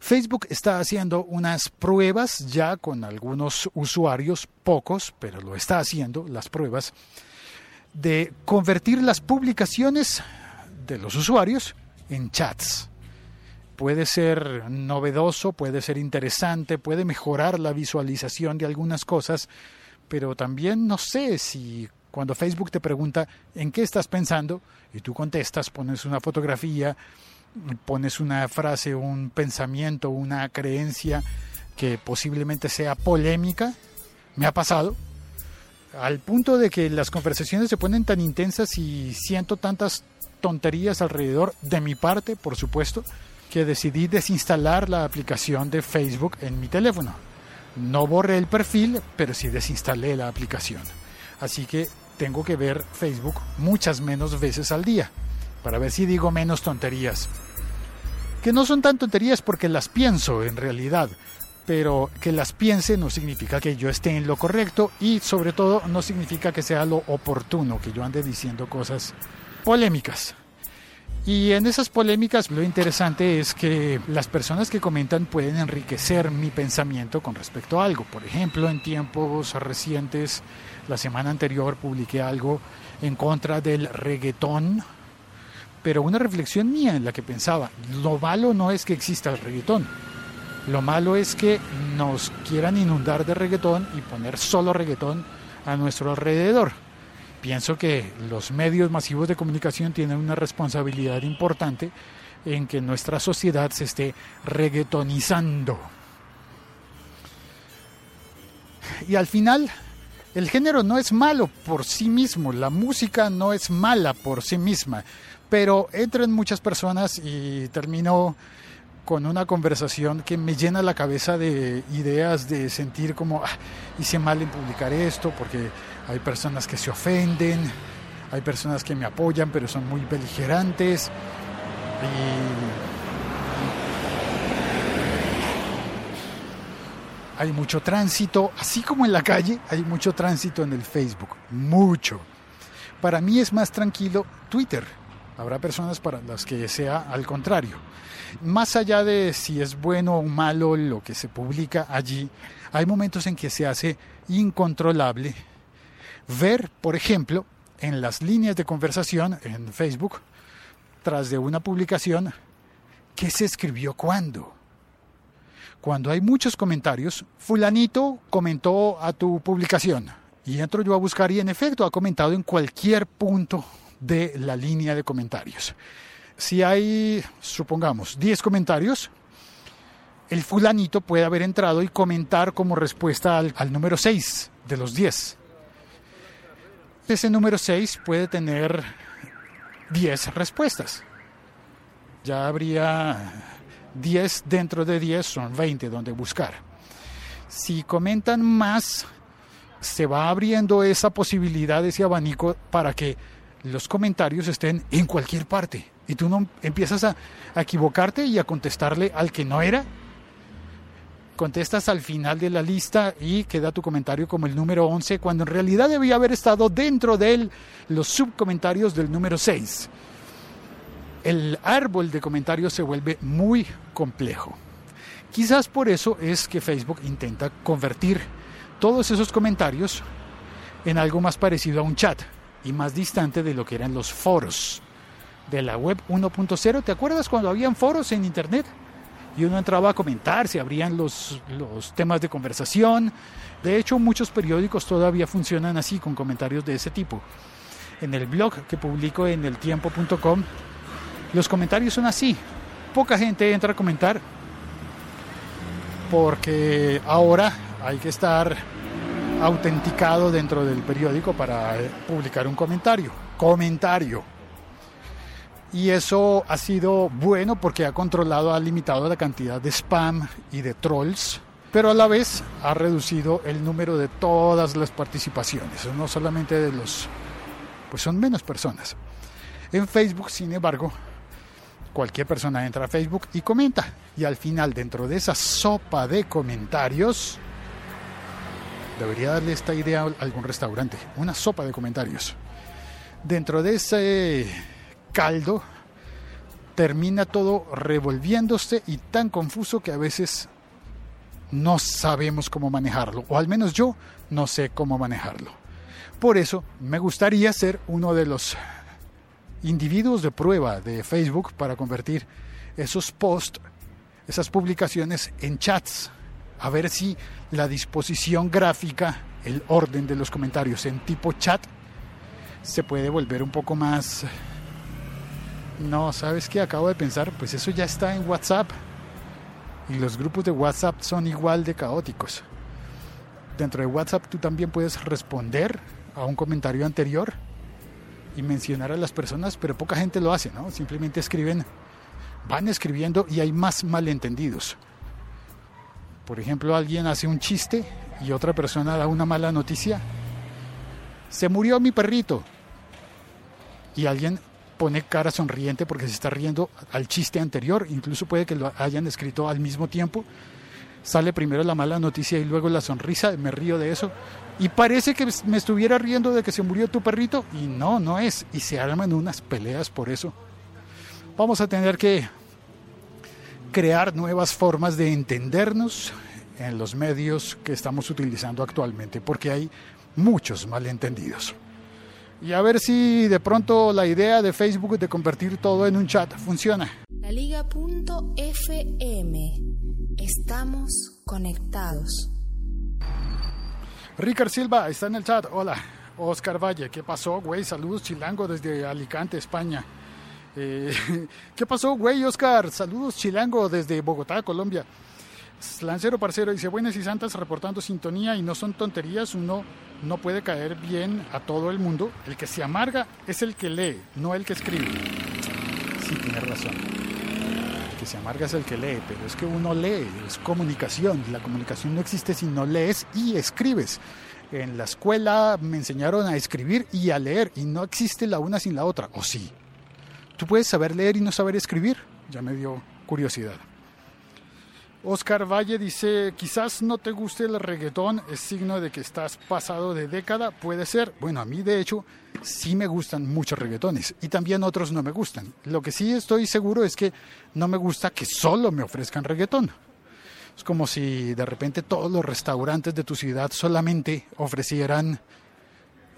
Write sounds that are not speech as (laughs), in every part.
Facebook está haciendo unas pruebas ya con algunos usuarios, pocos, pero lo está haciendo, las pruebas, de convertir las publicaciones de los usuarios en chats. Puede ser novedoso, puede ser interesante, puede mejorar la visualización de algunas cosas, pero también no sé si cuando Facebook te pregunta en qué estás pensando y tú contestas, pones una fotografía, pones una frase, un pensamiento, una creencia que posiblemente sea polémica, me ha pasado, al punto de que las conversaciones se ponen tan intensas y siento tantas tonterías alrededor de mi parte, por supuesto, que decidí desinstalar la aplicación de Facebook en mi teléfono. No borré el perfil, pero sí desinstalé la aplicación. Así que tengo que ver Facebook muchas menos veces al día, para ver si digo menos tonterías. Que no son tan tonterías porque las pienso en realidad, pero que las piense no significa que yo esté en lo correcto y sobre todo no significa que sea lo oportuno, que yo ande diciendo cosas polémicas. Y en esas polémicas lo interesante es que las personas que comentan pueden enriquecer mi pensamiento con respecto a algo. Por ejemplo, en tiempos recientes, la semana anterior publiqué algo en contra del reggaetón, pero una reflexión mía en la que pensaba, lo malo no es que exista el reggaetón, lo malo es que nos quieran inundar de reggaetón y poner solo reggaetón a nuestro alrededor. Pienso que los medios masivos de comunicación tienen una responsabilidad importante en que nuestra sociedad se esté reggaetonizando. Y al final, el género no es malo por sí mismo, la música no es mala por sí misma, pero entran muchas personas y termino con una conversación que me llena la cabeza de ideas de sentir como ah, hice mal en publicar esto porque hay personas que se ofenden, hay personas que me apoyan pero son muy beligerantes y hay mucho tránsito, así como en la calle hay mucho tránsito en el Facebook, mucho. Para mí es más tranquilo Twitter Habrá personas para las que sea al contrario. Más allá de si es bueno o malo lo que se publica allí, hay momentos en que se hace incontrolable ver, por ejemplo, en las líneas de conversación en Facebook, tras de una publicación, qué se escribió cuándo. Cuando hay muchos comentarios, fulanito comentó a tu publicación y entro yo a buscar y en efecto ha comentado en cualquier punto de la línea de comentarios. Si hay, supongamos, 10 comentarios, el fulanito puede haber entrado y comentar como respuesta al, número 6 de los 10. Ese número 6 puede tener 10 respuestas. Ya habría 10 dentro de 10, son 20 donde buscar. Si comentan más, se va abriendo esa posibilidad, ese abanico para que los comentarios estén en cualquier parte y tú no empiezas a, equivocarte y a contestarle al que no era. Contestas al final de la lista y queda tu comentario como el número 11 cuando en realidad debía haber estado dentro de los subcomentarios del número 6. El árbol de comentarios se vuelve muy complejo. Quizás por eso es que Facebook intenta convertir todos esos comentarios en algo más parecido a un chat y más distante de lo que eran los foros de la web 1.0. ¿Te acuerdas cuando habían foros en Internet? Y uno entraba a comentar, se abrían los, los temas de conversación. De hecho, muchos periódicos todavía funcionan así, con comentarios de ese tipo. En el blog que publico en eltiempo.com, los comentarios son así. Poca gente entra a comentar porque ahora hay que estar autenticado dentro del periódico para eh, publicar un comentario. Comentario. Y eso ha sido bueno porque ha controlado, ha limitado la cantidad de spam y de trolls, pero a la vez ha reducido el número de todas las participaciones, no solamente de los, pues son menos personas. En Facebook, sin embargo, cualquier persona entra a Facebook y comenta. Y al final, dentro de esa sopa de comentarios, Debería darle esta idea a algún restaurante. Una sopa de comentarios. Dentro de ese caldo termina todo revolviéndose y tan confuso que a veces no sabemos cómo manejarlo, o al menos yo no sé cómo manejarlo. Por eso me gustaría ser uno de los individuos de prueba de Facebook para convertir esos posts, esas publicaciones en chats, a ver si la disposición gráfica, el orden de los comentarios en tipo chat se puede volver un poco más... No, ¿sabes qué? Acabo de pensar, pues eso ya está en WhatsApp. Y los grupos de WhatsApp son igual de caóticos. Dentro de WhatsApp tú también puedes responder a un comentario anterior y mencionar a las personas, pero poca gente lo hace, ¿no? Simplemente escriben, van escribiendo y hay más malentendidos. Por ejemplo, alguien hace un chiste y otra persona da una mala noticia. Se murió mi perrito. Y alguien pone cara sonriente porque se está riendo al chiste anterior, incluso puede que lo hayan escrito al mismo tiempo. Sale primero la mala noticia y luego la sonrisa, me río de eso. Y parece que me estuviera riendo de que se murió tu perrito y no, no es. Y se arman unas peleas por eso. Vamos a tener que crear nuevas formas de entendernos en los medios que estamos utilizando actualmente, porque hay muchos malentendidos y a ver si de pronto la idea de Facebook de convertir todo en un chat funciona. La Liga.fm. Estamos conectados. Ricard Silva está en el chat. Hola. Oscar Valle, ¿qué pasó, güey? Saludos, Chilango, desde Alicante, España. Eh, (laughs) ¿Qué pasó, güey, Oscar? Saludos, Chilango, desde Bogotá, Colombia. Lancero Parcero dice, buenas y santas reportando sintonía y no son tonterías, uno no puede caer bien a todo el mundo. El que se amarga es el que lee, no el que escribe. Sí, tiene razón. El que se amarga es el que lee, pero es que uno lee, es comunicación. La comunicación no existe si no lees y escribes. En la escuela me enseñaron a escribir y a leer y no existe la una sin la otra, ¿o sí? ¿Tú puedes saber leer y no saber escribir? Ya me dio curiosidad. Oscar Valle dice, quizás no te guste el reggaetón, es signo de que estás pasado de década, puede ser. Bueno, a mí de hecho sí me gustan muchos reggaetones y también otros no me gustan. Lo que sí estoy seguro es que no me gusta que solo me ofrezcan reggaetón. Es como si de repente todos los restaurantes de tu ciudad solamente ofrecieran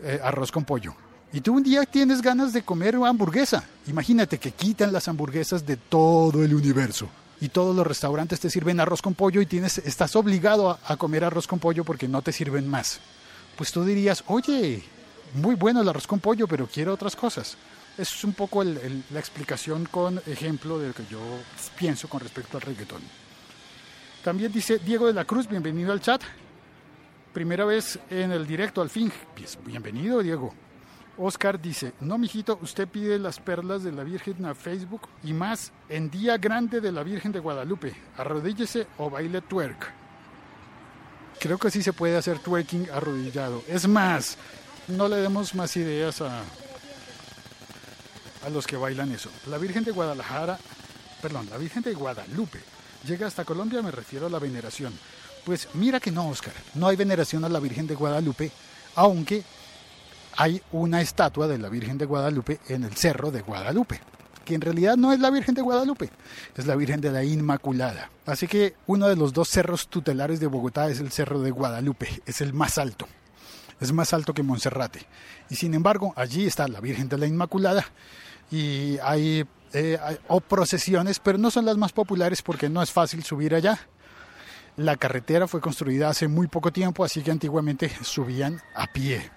eh, arroz con pollo. Y tú un día tienes ganas de comer hamburguesa. Imagínate que quitan las hamburguesas de todo el universo y todos los restaurantes te sirven arroz con pollo y tienes, estás obligado a, comer arroz con pollo porque no te sirven más. Pues tú dirías, oye, muy bueno el arroz con pollo, pero quiero otras cosas. Eso es un poco la explicación con ejemplo de lo que yo pienso con respecto al reggaetón. También dice Diego de la Cruz, bienvenido al chat. Primera vez en el directo al fin. Bienvenido, Diego. Oscar dice, no, mijito, usted pide las perlas de la Virgen a Facebook y más en Día Grande de la Virgen de Guadalupe. Arrodíllese o baile twerk. Creo que sí se puede hacer twerking arrodillado. Es más, no le demos más ideas a, a los que bailan eso. La Virgen de Guadalajara, perdón, la Virgen de Guadalupe llega hasta Colombia, me refiero a la veneración. Pues mira que no, Oscar, no hay veneración a la Virgen de Guadalupe, aunque hay una estatua de la Virgen de Guadalupe en el Cerro de Guadalupe, que en realidad no es la Virgen de Guadalupe, es la Virgen de la Inmaculada. Así que uno de los dos cerros tutelares de Bogotá es el Cerro de Guadalupe, es el más alto, es más alto que Monserrate. Y sin embargo, allí está la Virgen de la Inmaculada y hay, eh, o procesiones, pero no son las más populares porque no es fácil subir allá. La carretera fue construida hace muy poco tiempo, así que antiguamente subían a pie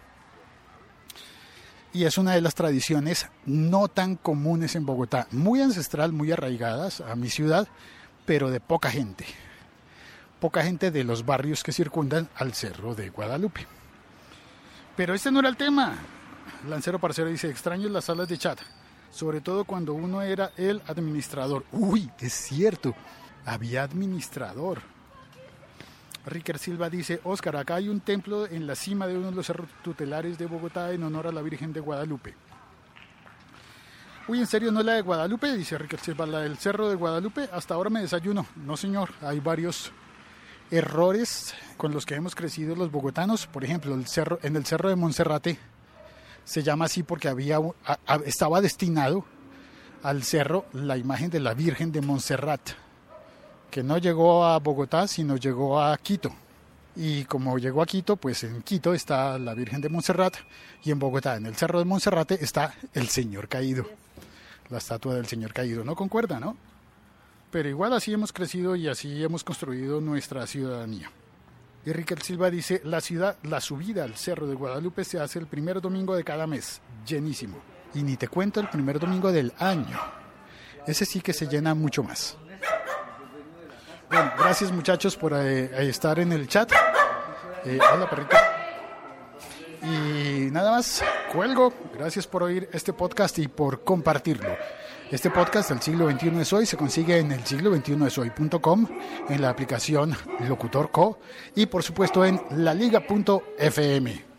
y es una de las tradiciones no tan comunes en Bogotá, muy ancestral, muy arraigadas a mi ciudad, pero de poca gente. Poca gente de los barrios que circundan al Cerro de Guadalupe. Pero este no era el tema. Lancero Parcero dice, extraño las salas de chat, sobre todo cuando uno era el administrador. Uy, es cierto, había administrador. Ricker Silva dice, Oscar, acá hay un templo en la cima de uno de los cerros tutelares de Bogotá en honor a la Virgen de Guadalupe. Uy, ¿en serio no la de Guadalupe? Dice Ricker Silva, la del Cerro de Guadalupe. Hasta ahora me desayuno. No, señor, hay varios errores con los que hemos crecido los bogotanos. Por ejemplo, el cerro, en el Cerro de Monserrate se llama así porque había, estaba destinado al cerro la imagen de la Virgen de Montserrat, que no llegó a Bogotá, sino llegó a Quito. Y como llegó a Quito, pues en Quito está la Virgen de Montserrat y en Bogotá, en el Cerro de Monserrate, está el Señor Caído, la estatua del Señor Caído. No concuerda, ¿no? Pero igual así hemos crecido y así hemos construido nuestra ciudadanía. Y Riquel Silva dice, la ciudad, la subida al Cerro de Guadalupe se hace el primer domingo de cada mes, llenísimo. Y ni te cuento el primer domingo del año. Ese sí que se llena mucho más. Gracias muchachos por eh, estar en el chat. Eh, hola perrito. Y nada más, cuelgo. Gracias por oír este podcast y por compartirlo. Este podcast del siglo XXI es hoy se consigue en el siglo XXI es hoy.com, en la aplicación Locutor Co y por supuesto en laliga.fm.